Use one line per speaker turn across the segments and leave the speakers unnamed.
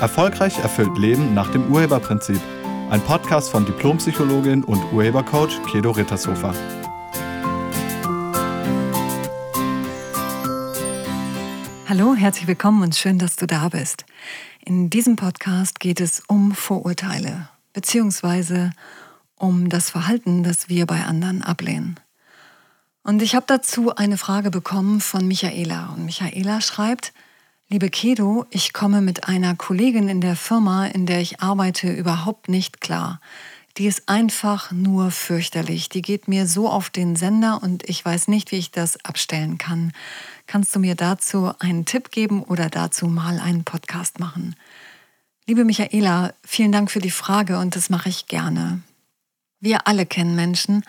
Erfolgreich erfüllt Leben nach dem Urheberprinzip. Ein Podcast von Diplompsychologin und Urhebercoach Kedo Rittershofer.
Hallo, herzlich willkommen und schön, dass du da bist. In diesem Podcast geht es um Vorurteile beziehungsweise um das Verhalten, das wir bei anderen ablehnen. Und ich habe dazu eine Frage bekommen von Michaela. Und Michaela schreibt, Liebe Kedo, ich komme mit einer Kollegin in der Firma, in der ich arbeite, überhaupt nicht klar. Die ist einfach nur fürchterlich. Die geht mir so auf den Sender und ich weiß nicht, wie ich das abstellen kann. Kannst du mir dazu einen Tipp geben oder dazu mal einen Podcast machen? Liebe Michaela, vielen Dank für die Frage und das mache ich gerne. Wir alle kennen Menschen,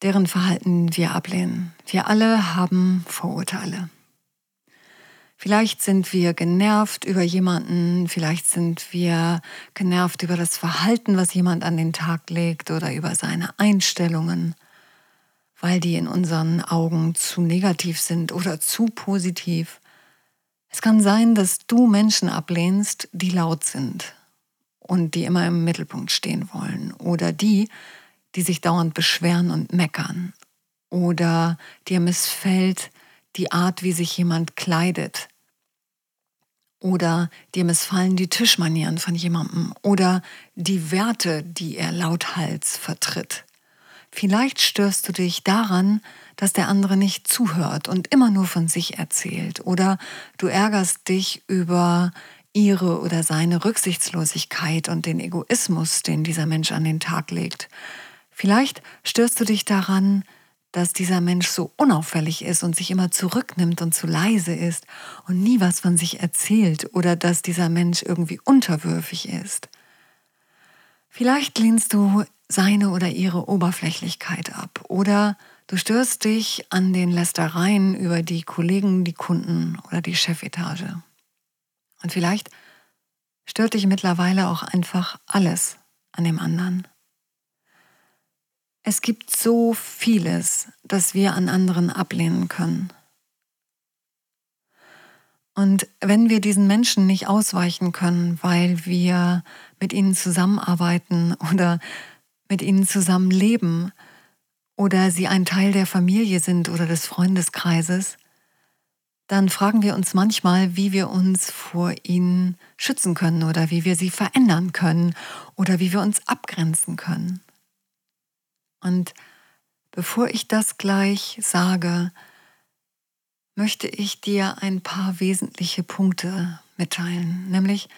deren Verhalten wir ablehnen. Wir alle haben Vorurteile. Vielleicht sind wir genervt über jemanden, vielleicht sind wir genervt über das Verhalten, was jemand an den Tag legt oder über seine Einstellungen, weil die in unseren Augen zu negativ sind oder zu positiv. Es kann sein, dass du Menschen ablehnst, die laut sind und die immer im Mittelpunkt stehen wollen oder die, die sich dauernd beschweren und meckern oder dir missfällt die Art, wie sich jemand kleidet oder dir missfallen die Tischmanieren von jemandem oder die Werte, die er lauthals vertritt. Vielleicht störst du dich daran, dass der andere nicht zuhört und immer nur von sich erzählt oder du ärgerst dich über ihre oder seine Rücksichtslosigkeit und den Egoismus, den dieser Mensch an den Tag legt. Vielleicht störst du dich daran, dass dieser Mensch so unauffällig ist und sich immer zurücknimmt und zu leise ist und nie was von sich erzählt oder dass dieser Mensch irgendwie unterwürfig ist. Vielleicht lehnst du seine oder ihre Oberflächlichkeit ab oder du störst dich an den Lästereien über die Kollegen, die Kunden oder die Chefetage. Und vielleicht stört dich mittlerweile auch einfach alles an dem anderen. Es gibt so vieles, das wir an anderen ablehnen können. Und wenn wir diesen Menschen nicht ausweichen können, weil wir mit ihnen zusammenarbeiten oder mit ihnen zusammen leben oder sie ein Teil der Familie sind oder des Freundeskreises, dann fragen wir uns manchmal, wie wir uns vor ihnen schützen können oder wie wir sie verändern können oder wie wir uns abgrenzen können. Und bevor ich das gleich sage, möchte ich dir ein paar wesentliche Punkte mitteilen. Nämlich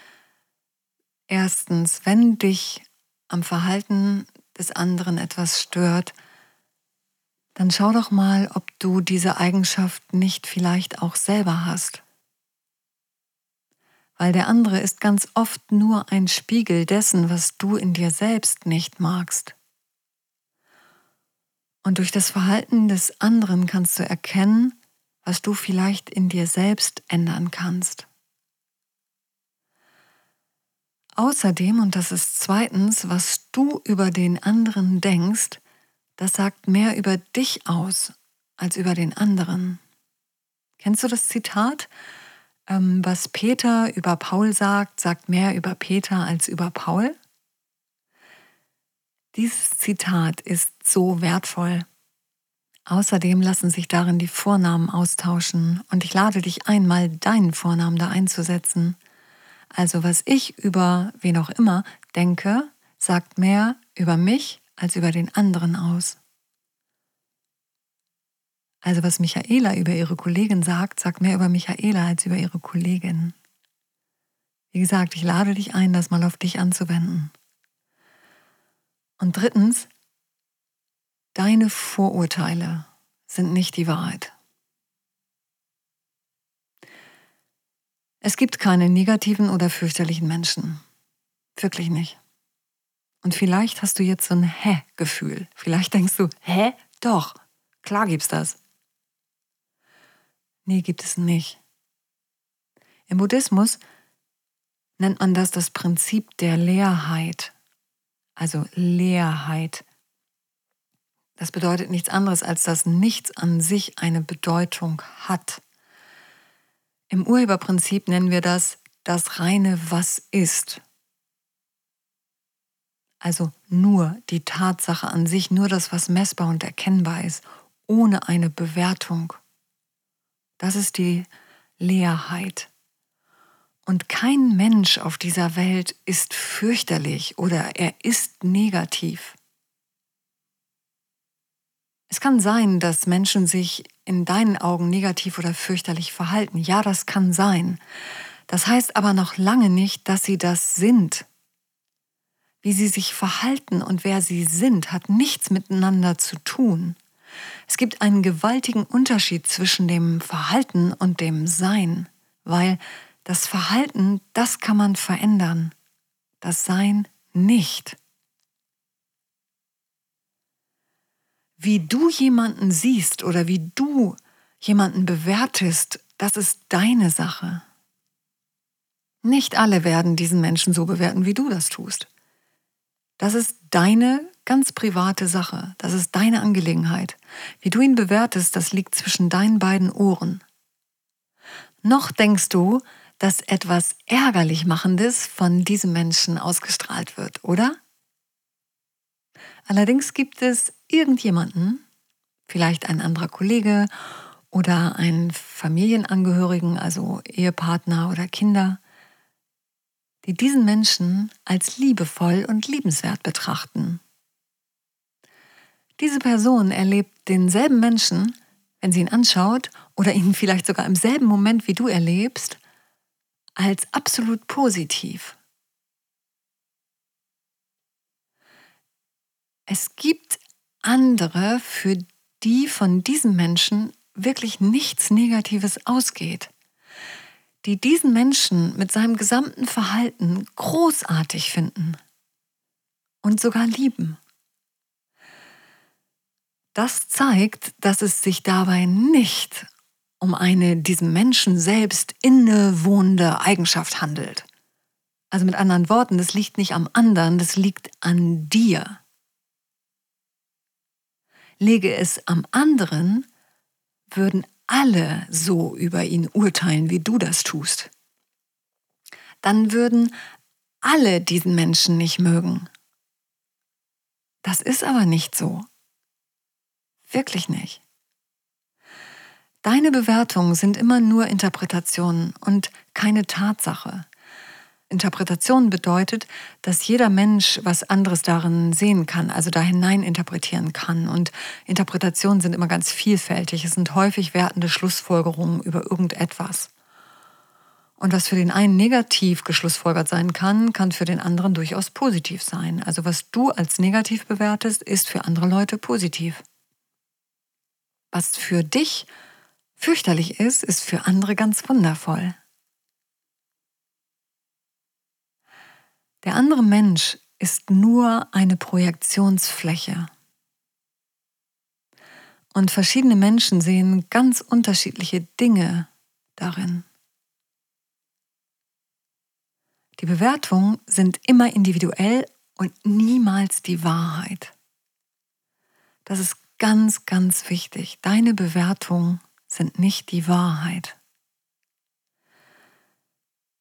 erstens, wenn dich am Verhalten des anderen etwas stört, dann schau doch mal, ob du diese Eigenschaft nicht vielleicht auch selber hast. Weil der andere ist ganz oft nur ein Spiegel dessen, was du in dir selbst nicht magst. Und durch das Verhalten des anderen kannst du erkennen, was du vielleicht in dir selbst ändern kannst. Außerdem, und das ist zweitens, was du über den anderen denkst, das sagt mehr über dich aus als über den anderen. Kennst du das Zitat? Ähm, was Peter über Paul sagt, sagt mehr über Peter als über Paul? Dieses Zitat ist so wertvoll. Außerdem lassen sich darin die Vornamen austauschen und ich lade dich ein, mal deinen Vornamen da einzusetzen. Also was ich über wen auch immer denke, sagt mehr über mich als über den anderen aus. Also was Michaela über ihre Kollegin sagt, sagt mehr über Michaela als über ihre Kollegin. Wie gesagt, ich lade dich ein, das mal auf dich anzuwenden. Und drittens, deine Vorurteile sind nicht die Wahrheit. Es gibt keine negativen oder fürchterlichen Menschen. Wirklich nicht. Und vielleicht hast du jetzt so ein Hä-Gefühl. Vielleicht denkst du, hä? Doch, klar gibt's das. Nee, gibt es nicht. Im Buddhismus nennt man das das Prinzip der Leerheit also Leerheit. Das bedeutet nichts anderes, als dass nichts an sich eine Bedeutung hat. Im Urheberprinzip nennen wir das das reine Was ist. Also nur die Tatsache an sich, nur das, was messbar und erkennbar ist, ohne eine Bewertung. Das ist die Leerheit. Und kein Mensch auf dieser Welt ist fürchterlich oder er ist negativ. Es kann sein, dass Menschen sich in deinen Augen negativ oder fürchterlich verhalten. Ja, das kann sein. Das heißt aber noch lange nicht, dass sie das sind. Wie sie sich verhalten und wer sie sind, hat nichts miteinander zu tun. Es gibt einen gewaltigen Unterschied zwischen dem Verhalten und dem Sein, weil das Verhalten, das kann man verändern, das Sein nicht. Wie du jemanden siehst oder wie du jemanden bewertest, das ist deine Sache. Nicht alle werden diesen Menschen so bewerten, wie du das tust. Das ist deine ganz private Sache. Das ist deine Angelegenheit. Wie du ihn bewertest, das liegt zwischen deinen beiden Ohren. Noch denkst du, dass etwas ärgerlich machendes von diesem Menschen ausgestrahlt wird, oder? Allerdings gibt es irgendjemanden, vielleicht ein anderer Kollege oder einen Familienangehörigen, also Ehepartner oder Kinder, die diesen Menschen als liebevoll und liebenswert betrachten. Diese Person erlebt denselben Menschen, wenn sie ihn anschaut oder ihn vielleicht sogar im selben Moment wie du erlebst, als absolut positiv. Es gibt andere, für die von diesem Menschen wirklich nichts Negatives ausgeht die diesen Menschen mit seinem gesamten Verhalten großartig finden und sogar lieben. Das zeigt, dass es sich dabei nicht um eine diesem Menschen selbst innewohnende Eigenschaft handelt. Also mit anderen Worten, das liegt nicht am anderen, das liegt an dir. Lege es am anderen, würden alle so über ihn urteilen, wie du das tust, dann würden alle diesen Menschen nicht mögen. Das ist aber nicht so. Wirklich nicht. Deine Bewertungen sind immer nur Interpretationen und keine Tatsache. Interpretation bedeutet, dass jeder Mensch was anderes darin sehen kann, also da hinein interpretieren kann. Und Interpretationen sind immer ganz vielfältig. Es sind häufig wertende Schlussfolgerungen über irgendetwas. Und was für den einen negativ geschlussfolgert sein kann, kann für den anderen durchaus positiv sein. Also was du als negativ bewertest, ist für andere Leute positiv. Was für dich fürchterlich ist, ist für andere ganz wundervoll. Der andere Mensch ist nur eine Projektionsfläche. Und verschiedene Menschen sehen ganz unterschiedliche Dinge darin. Die Bewertungen sind immer individuell und niemals die Wahrheit. Das ist ganz, ganz wichtig. Deine Bewertungen sind nicht die Wahrheit.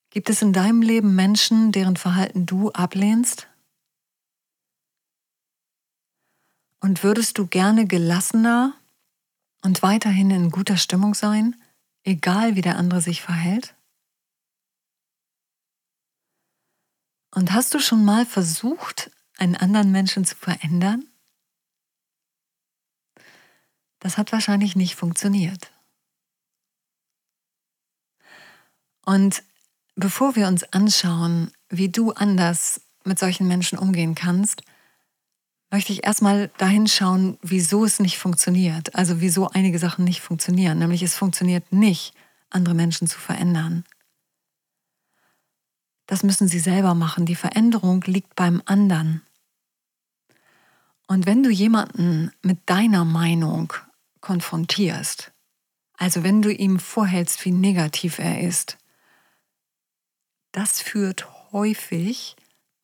Gibt es in deinem Leben Menschen, deren Verhalten du ablehnst? Und würdest du gerne gelassener und weiterhin in guter Stimmung sein, egal wie der andere sich verhält? Und hast du schon mal versucht, einen anderen Menschen zu verändern? Das hat wahrscheinlich nicht funktioniert. Und Bevor wir uns anschauen, wie du anders mit solchen Menschen umgehen kannst, möchte ich erstmal dahin schauen, wieso es nicht funktioniert. Also wieso einige Sachen nicht funktionieren. Nämlich es funktioniert nicht, andere Menschen zu verändern. Das müssen sie selber machen. Die Veränderung liegt beim anderen. Und wenn du jemanden mit deiner Meinung konfrontierst, also wenn du ihm vorhältst, wie negativ er ist, das führt häufig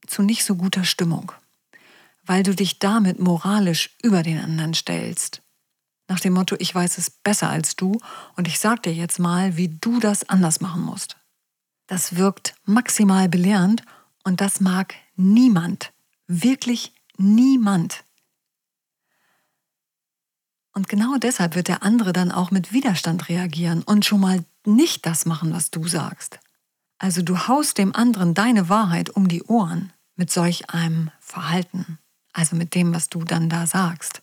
zu nicht so guter Stimmung, weil du dich damit moralisch über den anderen stellst. Nach dem Motto, ich weiß es besser als du und ich sag dir jetzt mal, wie du das anders machen musst. das wirkt maximal belehrend und das mag niemand, wirklich niemand. Und genau deshalb wird der andere dann auch mit Widerstand reagieren und schon mal nicht das machen, was du sagst. Also du haust dem anderen deine Wahrheit um die Ohren mit solch einem Verhalten, also mit dem, was du dann da sagst.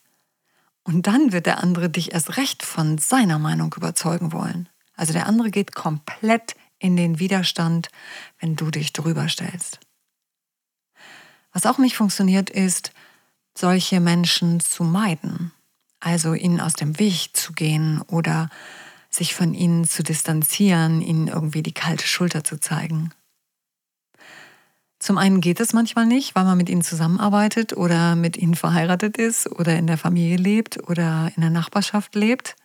Und dann wird der andere dich erst recht von seiner Meinung überzeugen wollen. Also der andere geht komplett in den Widerstand, wenn du dich drüber stellst. Was auch nicht funktioniert, ist, solche Menschen zu meiden, also ihnen aus dem Weg zu gehen oder sich von ihnen zu distanzieren, ihnen irgendwie die kalte Schulter zu zeigen. Zum einen geht es manchmal nicht, weil man mit ihnen zusammenarbeitet oder mit ihnen verheiratet ist oder in der Familie lebt oder in der Nachbarschaft lebt.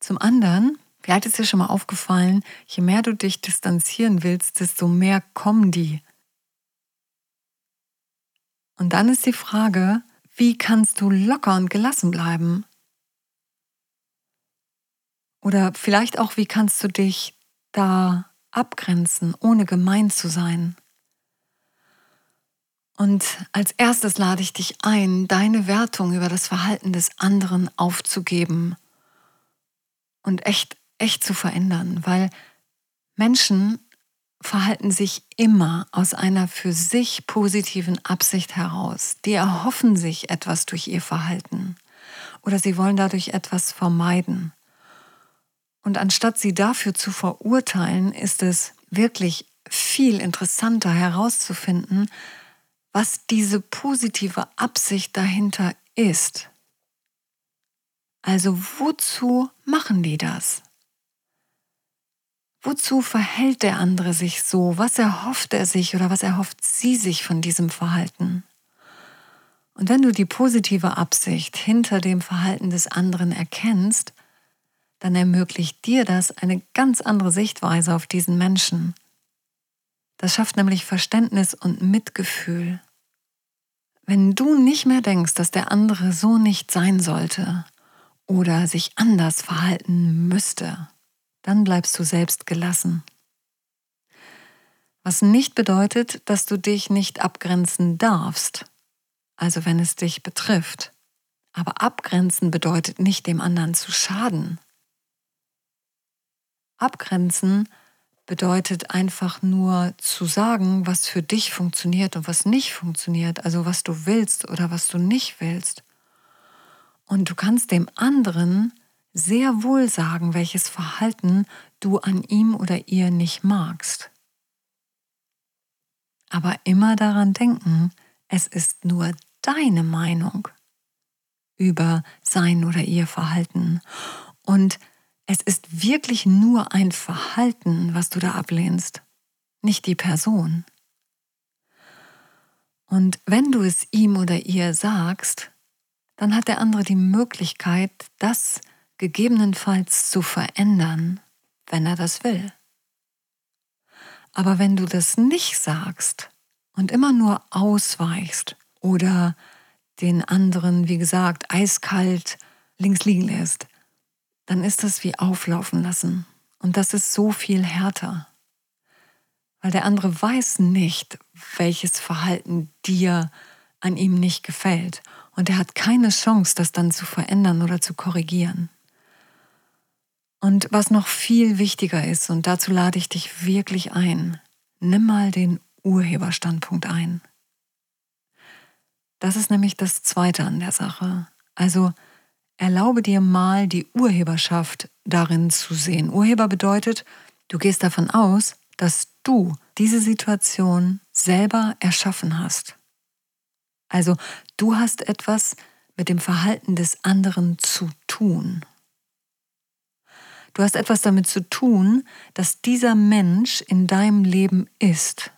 Zum anderen, vielleicht ist dir schon mal aufgefallen, je mehr du dich distanzieren willst, desto mehr kommen die. Und dann ist die Frage, wie kannst du locker und gelassen bleiben? Oder vielleicht auch, wie kannst du dich da abgrenzen, ohne gemein zu sein? Und als erstes lade ich dich ein, deine Wertung über das Verhalten des anderen aufzugeben und echt, echt zu verändern, weil Menschen verhalten sich immer aus einer für sich positiven Absicht heraus. Die erhoffen sich etwas durch ihr Verhalten oder sie wollen dadurch etwas vermeiden. Und anstatt sie dafür zu verurteilen, ist es wirklich viel interessanter herauszufinden, was diese positive Absicht dahinter ist. Also wozu machen die das? Wozu verhält der andere sich so? Was erhofft er sich oder was erhofft sie sich von diesem Verhalten? Und wenn du die positive Absicht hinter dem Verhalten des anderen erkennst, dann ermöglicht dir das eine ganz andere Sichtweise auf diesen Menschen. Das schafft nämlich Verständnis und Mitgefühl. Wenn du nicht mehr denkst, dass der andere so nicht sein sollte oder sich anders verhalten müsste, dann bleibst du selbst gelassen. Was nicht bedeutet, dass du dich nicht abgrenzen darfst, also wenn es dich betrifft. Aber abgrenzen bedeutet nicht dem anderen zu schaden. Abgrenzen bedeutet einfach nur zu sagen, was für dich funktioniert und was nicht funktioniert, also was du willst oder was du nicht willst. Und du kannst dem anderen sehr wohl sagen, welches Verhalten du an ihm oder ihr nicht magst. Aber immer daran denken, es ist nur deine Meinung über sein oder ihr Verhalten. Und es ist wirklich nur ein Verhalten, was du da ablehnst, nicht die Person. Und wenn du es ihm oder ihr sagst, dann hat der andere die Möglichkeit, das gegebenenfalls zu verändern, wenn er das will. Aber wenn du das nicht sagst und immer nur ausweichst oder den anderen, wie gesagt, eiskalt links liegen lässt, dann ist das wie auflaufen lassen. Und das ist so viel härter. Weil der andere weiß nicht, welches Verhalten dir an ihm nicht gefällt. Und er hat keine Chance, das dann zu verändern oder zu korrigieren. Und was noch viel wichtiger ist, und dazu lade ich dich wirklich ein, nimm mal den Urheberstandpunkt ein. Das ist nämlich das Zweite an der Sache. Also Erlaube dir mal, die Urheberschaft darin zu sehen. Urheber bedeutet, du gehst davon aus, dass du diese Situation selber erschaffen hast. Also du hast etwas mit dem Verhalten des anderen zu tun. Du hast etwas damit zu tun, dass dieser Mensch in deinem Leben ist.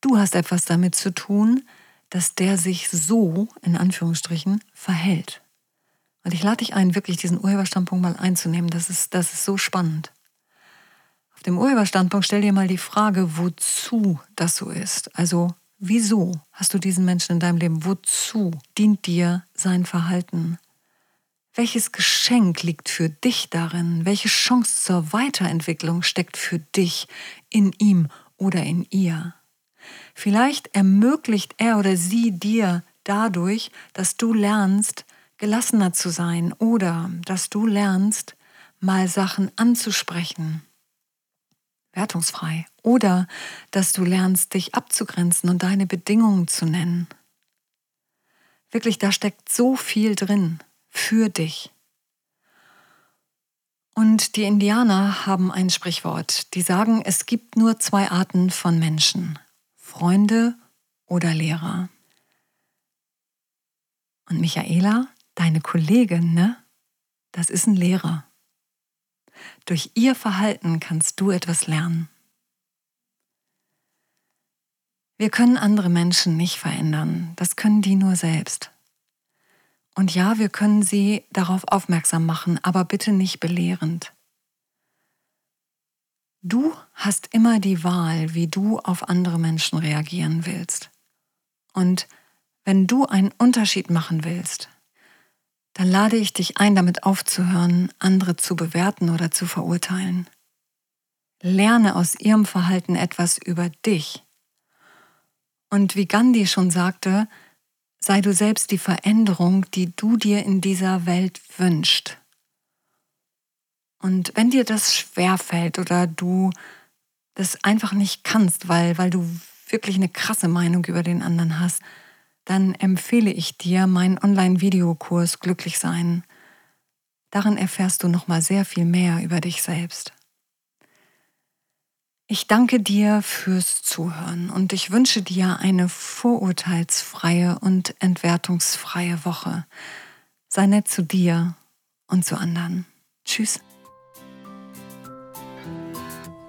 Du hast etwas damit zu tun, dass der sich so, in Anführungsstrichen, verhält. Und ich lade dich ein, wirklich diesen Urheberstandpunkt mal einzunehmen. Das ist, das ist so spannend. Auf dem Urheberstandpunkt stell dir mal die Frage, wozu das so ist. Also, wieso hast du diesen Menschen in deinem Leben? Wozu dient dir sein Verhalten? Welches Geschenk liegt für dich darin? Welche Chance zur Weiterentwicklung steckt für dich in ihm oder in ihr? Vielleicht ermöglicht er oder sie dir dadurch, dass du lernst, gelassener zu sein oder dass du lernst, mal Sachen anzusprechen, wertungsfrei, oder dass du lernst, dich abzugrenzen und deine Bedingungen zu nennen. Wirklich, da steckt so viel drin für dich. Und die Indianer haben ein Sprichwort, die sagen, es gibt nur zwei Arten von Menschen, Freunde oder Lehrer. Und Michaela, deine Kollegin, ne? Das ist ein Lehrer. Durch ihr Verhalten kannst du etwas lernen. Wir können andere Menschen nicht verändern, das können die nur selbst. Und ja, wir können sie darauf aufmerksam machen, aber bitte nicht belehrend. Du hast immer die Wahl, wie du auf andere Menschen reagieren willst. Und wenn du einen Unterschied machen willst, dann lade ich dich ein, damit aufzuhören, andere zu bewerten oder zu verurteilen. Lerne aus ihrem Verhalten etwas über dich. Und wie Gandhi schon sagte, sei du selbst die Veränderung, die du dir in dieser Welt wünschst. Und wenn dir das schwerfällt oder du das einfach nicht kannst, weil, weil du wirklich eine krasse Meinung über den anderen hast, dann empfehle ich dir meinen Online-Videokurs Glücklich sein. Darin erfährst du nochmal sehr viel mehr über dich selbst. Ich danke dir fürs Zuhören und ich wünsche dir eine vorurteilsfreie und entwertungsfreie Woche. Sei nett zu dir und zu anderen. Tschüss.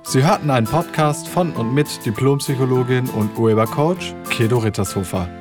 Sie hörten einen Podcast von und mit Diplompsychologin und Urhebercoach Kedo Rittershofer.